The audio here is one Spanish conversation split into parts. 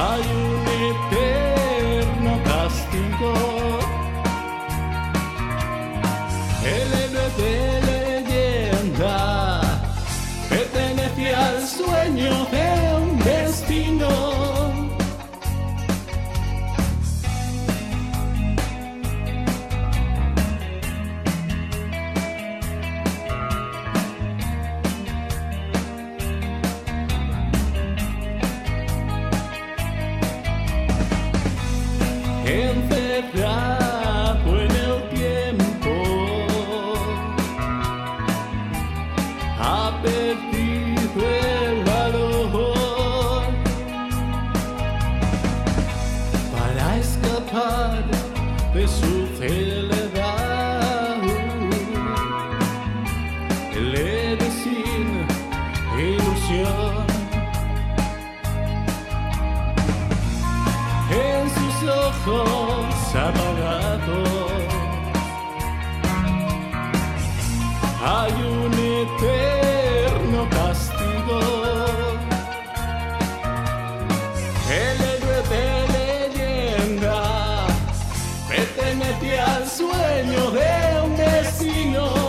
Hay un eterno castigo. El héroe de leyenda pertenece al sueño de un destino. Escapar de su celedad. El héroe sin ilusión. en sus ojos pertenece al sueño de un destino.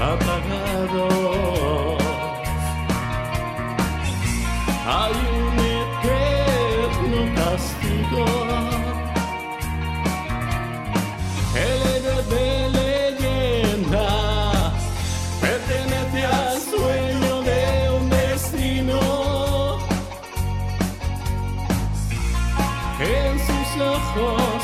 Apagados. Hay un eterno castigo. El héroe de leyenda pertenece al sueño de un destino. En sus ojos